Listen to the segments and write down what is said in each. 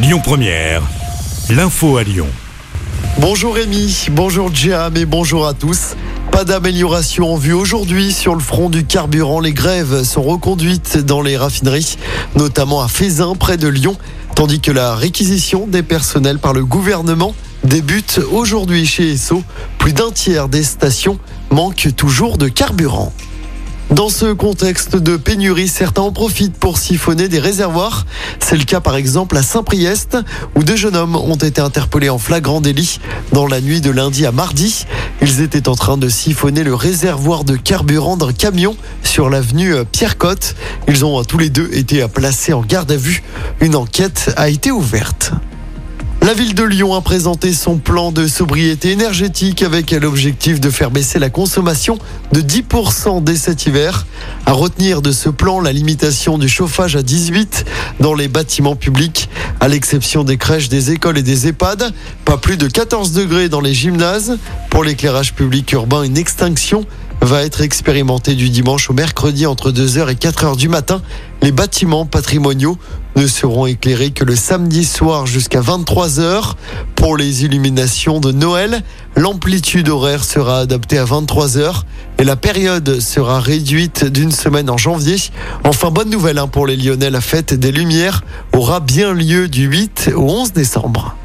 Lyon Première, l'info à Lyon. Bonjour Rémi, bonjour Jam et bonjour à tous. Pas d'amélioration en vue aujourd'hui sur le front du carburant. Les grèves sont reconduites dans les raffineries, notamment à Fézin, près de Lyon, tandis que la réquisition des personnels par le gouvernement débute aujourd'hui chez Esso. Plus d'un tiers des stations manquent toujours de carburant. Dans ce contexte de pénurie, certains en profitent pour siphonner des réservoirs. C'est le cas par exemple à Saint-Priest, où deux jeunes hommes ont été interpellés en flagrant délit dans la nuit de lundi à mardi. Ils étaient en train de siphonner le réservoir de carburant d'un camion sur l'avenue Pierre-Cotte. Ils ont tous les deux été placés en garde à vue. Une enquête a été ouverte. La ville de Lyon a présenté son plan de sobriété énergétique avec l'objectif de faire baisser la consommation de 10% dès cet hiver. À retenir de ce plan la limitation du chauffage à 18 dans les bâtiments publics, à l'exception des crèches, des écoles et des EHPAD. Pas plus de 14 degrés dans les gymnases. Pour l'éclairage public urbain, une extinction va être expérimentée du dimanche au mercredi entre 2h et 4h du matin. Les bâtiments patrimoniaux ne seront éclairés que le samedi soir jusqu'à 23h. Pour les illuminations de Noël, l'amplitude horaire sera adaptée à 23h et la période sera réduite d'une semaine en janvier. Enfin, bonne nouvelle hein, pour les Lyonnais, la fête des Lumières aura bien lieu du 8 au 11 décembre.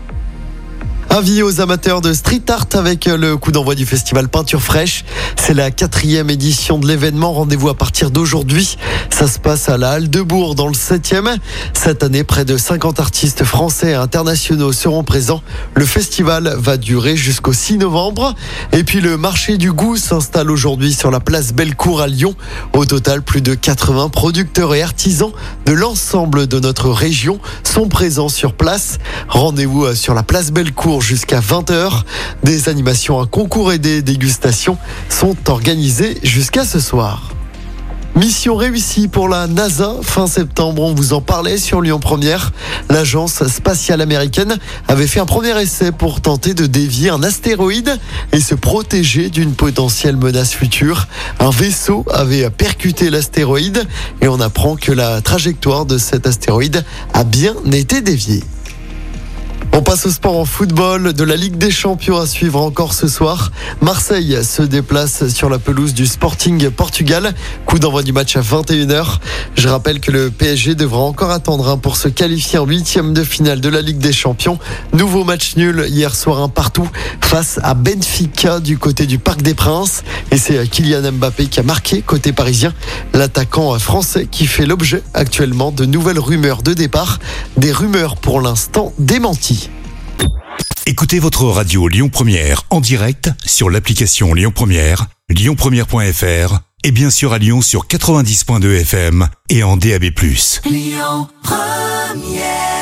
Avis aux amateurs de street art avec le coup d'envoi du festival Peinture Fraîche. C'est la quatrième édition de l'événement. Rendez-vous à partir d'aujourd'hui. Ça se passe à la Halle de Bourg dans le 7e. Cette année, près de 50 artistes français et internationaux seront présents. Le festival va durer jusqu'au 6 novembre. Et puis le marché du goût s'installe aujourd'hui sur la place Bellecour à Lyon. Au total, plus de 80 producteurs et artisans de l'ensemble de notre région sont présents sur place. Rendez-vous sur la place Bellecour jusqu'à 20h. Des animations, un concours et des dégustations sont organisées jusqu'à ce soir. Mission réussie pour la NASA fin septembre. On vous en parlait sur Lyon Première. L'agence spatiale américaine avait fait un premier essai pour tenter de dévier un astéroïde et se protéger d'une potentielle menace future. Un vaisseau avait percuté l'astéroïde et on apprend que la trajectoire de cet astéroïde a bien été déviée. On passe au sport en football de la Ligue des Champions à suivre encore ce soir. Marseille se déplace sur la pelouse du Sporting Portugal. Coup d'envoi du match à 21h. Je rappelle que le PSG devra encore attendre pour se qualifier en huitième de finale de la Ligue des Champions. Nouveau match nul hier soir un partout face à Benfica du côté du Parc des Princes. Et c'est Kylian Mbappé qui a marqué côté parisien. L'attaquant français qui fait l'objet actuellement de nouvelles rumeurs de départ. Des rumeurs pour l'instant démenties. Écoutez votre radio Lyon Première en direct sur l'application Lyon Première, lyonpremière.fr et bien sûr à Lyon sur 90.2 FM et en DAB+. Lyon Première